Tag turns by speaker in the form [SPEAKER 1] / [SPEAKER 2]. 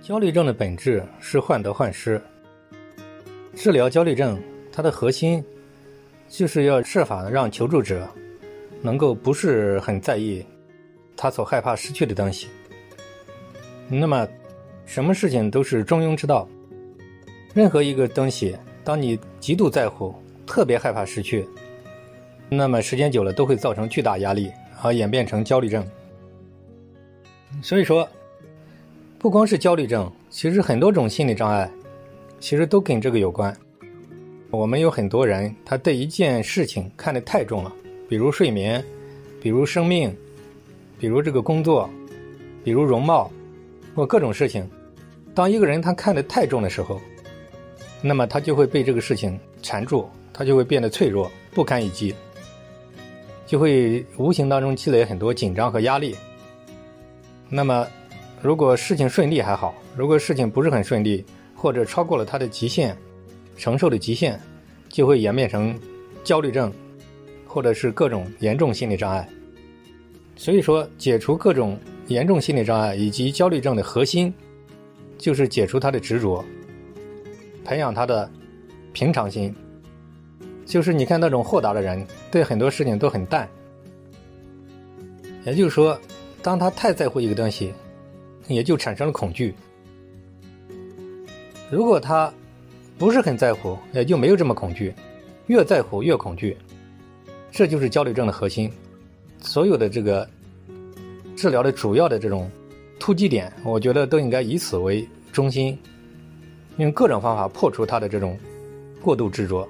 [SPEAKER 1] 焦虑症的本质是患得患失。治疗焦虑症，它的核心就是要设法让求助者能够不是很在意他所害怕失去的东西。那么，什么事情都是中庸之道。任何一个东西，当你极度在乎、特别害怕失去，那么时间久了都会造成巨大压力，而演变成焦虑症。所以说，不光是焦虑症，其实很多种心理障碍，其实都跟这个有关。我们有很多人，他对一件事情看得太重了，比如睡眠，比如生命，比如这个工作，比如容貌，或各种事情。当一个人他看得太重的时候，那么他就会被这个事情缠住，他就会变得脆弱、不堪一击，就会无形当中积累很多紧张和压力。那么，如果事情顺利还好，如果事情不是很顺利，或者超过了他的极限承受的极限，就会演变成焦虑症，或者是各种严重心理障碍。所以说，解除各种严重心理障碍以及焦虑症的核心，就是解除他的执着。培养他的平常心，就是你看那种豁达的人，对很多事情都很淡。也就是说，当他太在乎一个东西，也就产生了恐惧；如果他不是很在乎，也就没有这么恐惧。越在乎越恐惧，这就是焦虑症的核心。所有的这个治疗的主要的这种突击点，我觉得都应该以此为中心。用各种方法破除他的这种过度执着。